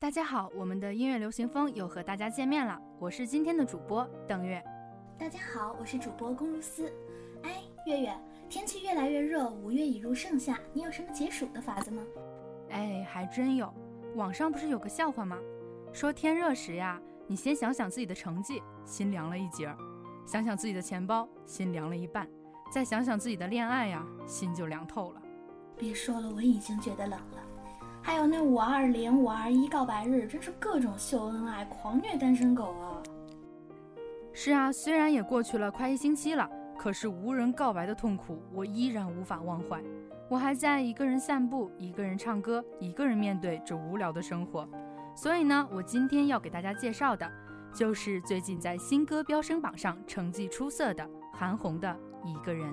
大家好，我们的音乐流行风又和大家见面了，我是今天的主播邓月。大家好，我是主播龚如思。哎，月月，天气越来越热，五月已入盛夏，你有什么解暑的法子吗？哎，还真有。网上不是有个笑话吗？说天热时呀，你先想想自己的成绩，心凉了一截儿；想想自己的钱包，心凉了一半；再想想自己的恋爱呀，心就凉透了。别说了，我已经觉得冷了。还有那五二零、五二一告白日，真是各种秀恩爱、狂虐单身狗啊！是啊，虽然也过去了快一星期了，可是无人告白的痛苦，我依然无法忘怀。我还在一个人散步，一个人唱歌，一个人面对这无聊的生活。所以呢，我今天要给大家介绍的，就是最近在新歌飙升榜上成绩出色的韩红的《一个人》。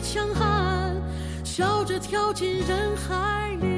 强悍，笑着跳进人海里。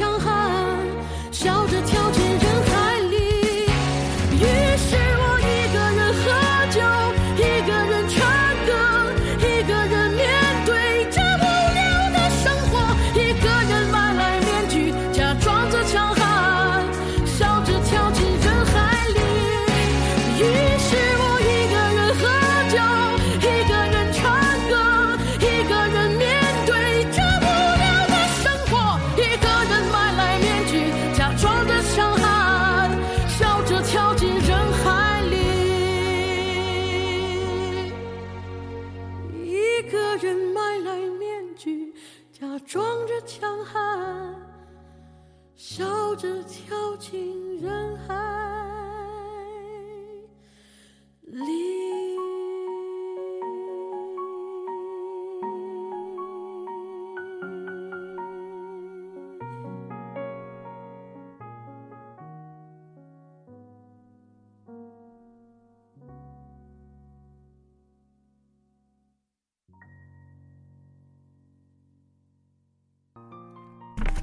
强悍，笑着跳进假装着强悍，笑着跳进人海里。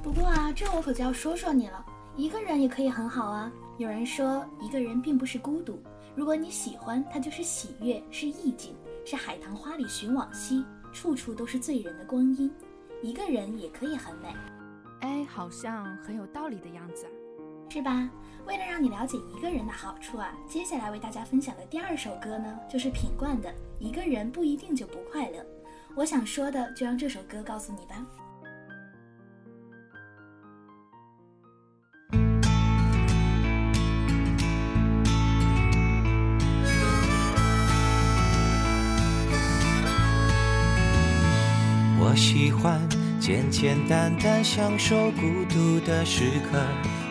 不过啊，这我可就要说说你了。一个人也可以很好啊。有人说，一个人并不是孤独，如果你喜欢，它就是喜悦，是意境，是海棠花里寻往昔，处处都是醉人的光阴。一个人也可以很美。哎，好像很有道理的样子，是吧？为了让你了解一个人的好处啊，接下来为大家分享的第二首歌呢，就是品冠的《一个人不一定就不快乐》。我想说的，就让这首歌告诉你吧。简单单享受孤独的时刻，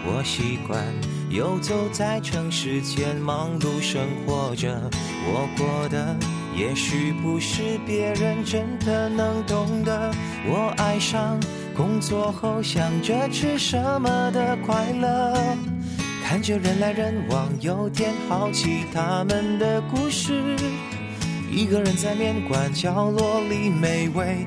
我习惯游走在城市间忙碌生活着，我过的也许不是别人真的能懂得。我爱上工作后想着吃什么的快乐，看着人来人往，有点好奇他们的故事。一个人在面馆角落里美味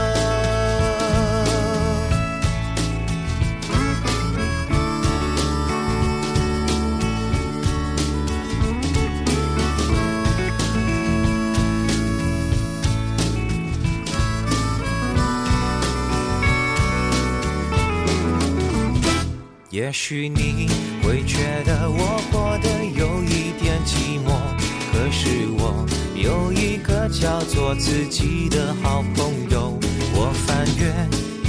也许你会觉得我过得有一点寂寞，可是我有一个叫做自己的好朋友。我翻阅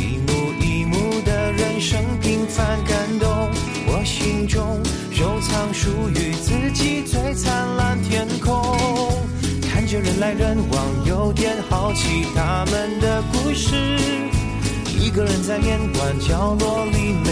一幕一幕的人生平凡感动，我心中收藏属于自己最灿烂天空。看着人来人往，有点好奇他们的故事。一个人在面馆角落里。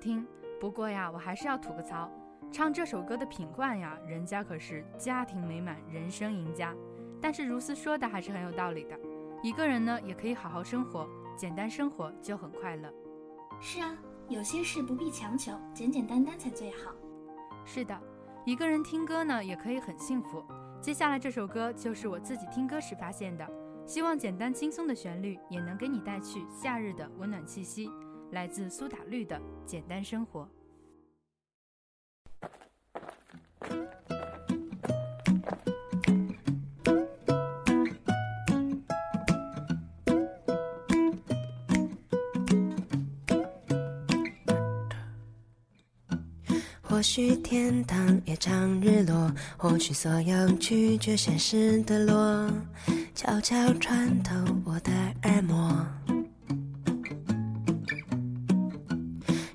听，不过呀，我还是要吐个槽。唱这首歌的品冠呀，人家可是家庭美满、人生赢家。但是如斯说的还是很有道理的。一个人呢，也可以好好生活，简单生活就很快乐。是啊，有些事不必强求，简简单单才最好。是的，一个人听歌呢，也可以很幸福。接下来这首歌就是我自己听歌时发现的，希望简单轻松的旋律也能给你带去夏日的温暖气息。来自苏打绿的简单生活。或许天堂也常日落，或许所有拒绝现实的落，悄悄穿透我的耳膜。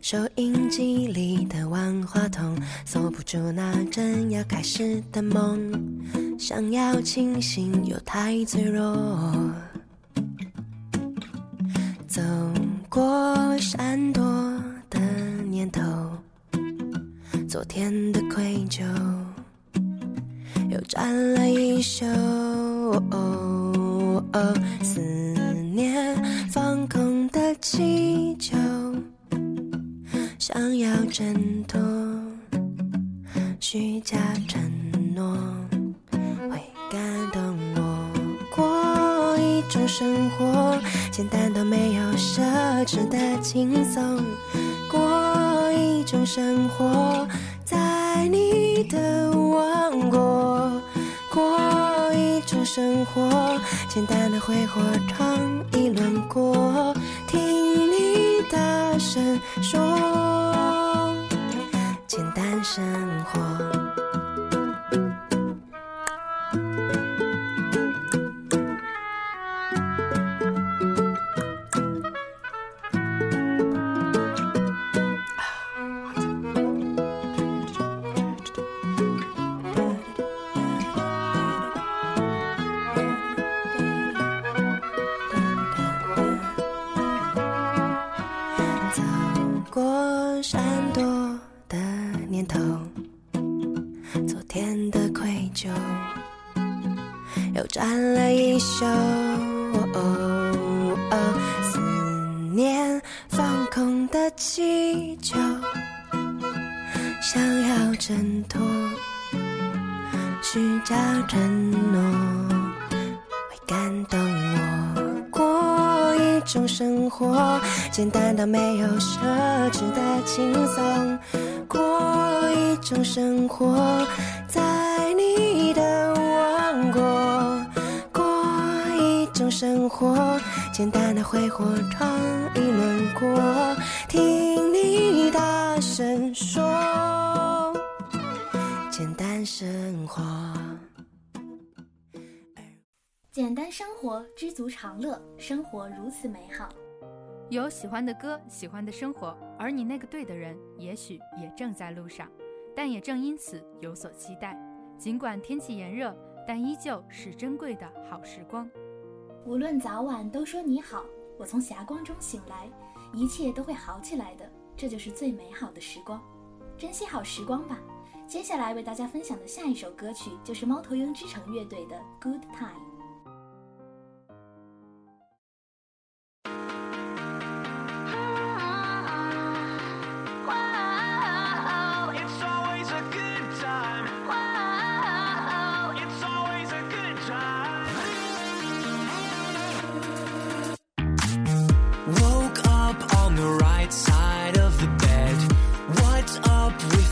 收音机里的万花筒，锁不住那正要开始的梦。想要清醒又太脆弱，走过闪躲的念头，昨天的愧疚又沾了一宿。思念放空的气球。想要挣脱虚假承诺，会感动我。过一种生活，简单到没有奢侈的轻松。过一种生活，在你的王国。过一种生活，简单的挥霍闯一轮过。听你大声说。生活。思念放空的气球想要挣脱虚假承诺会感动我。过一种生活简单到没有奢侈的轻松。过一种生活简单的挥霍闯一轮过，听你大声说，简单生活。简单生活，知足常乐，生活如此美好。有喜欢的歌，喜欢的生活，而你那个对的人，也许也正在路上，但也正因此有所期待。尽管天气炎热，但依旧是珍贵的好时光。无论早晚，都说你好。我从霞光中醒来，一切都会好起来的。这就是最美好的时光，珍惜好时光吧。接下来为大家分享的下一首歌曲，就是猫头鹰之城乐队的《Good Time》。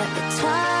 at the top.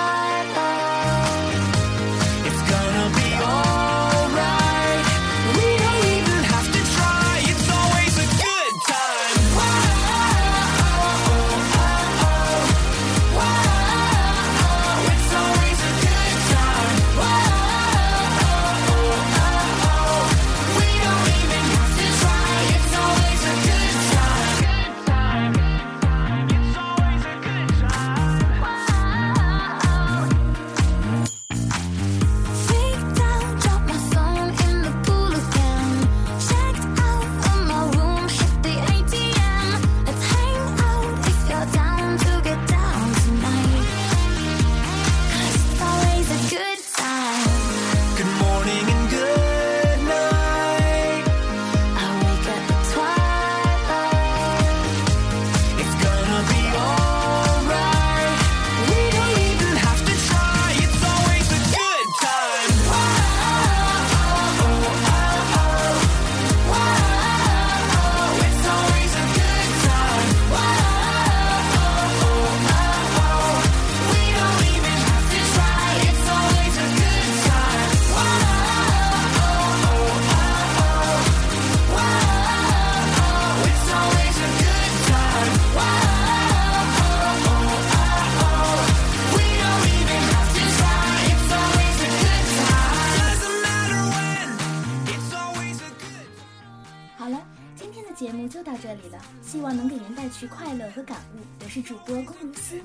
就到这里了，希望能给您带去快乐和感悟。我是主播龚如心。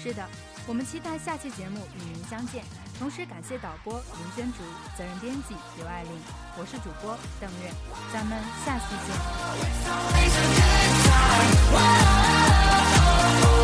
是的，我们期待下期节目与您相见。同时感谢导播林娟竹、责任编辑刘爱玲，我是主播邓月，咱们下期见。Oh,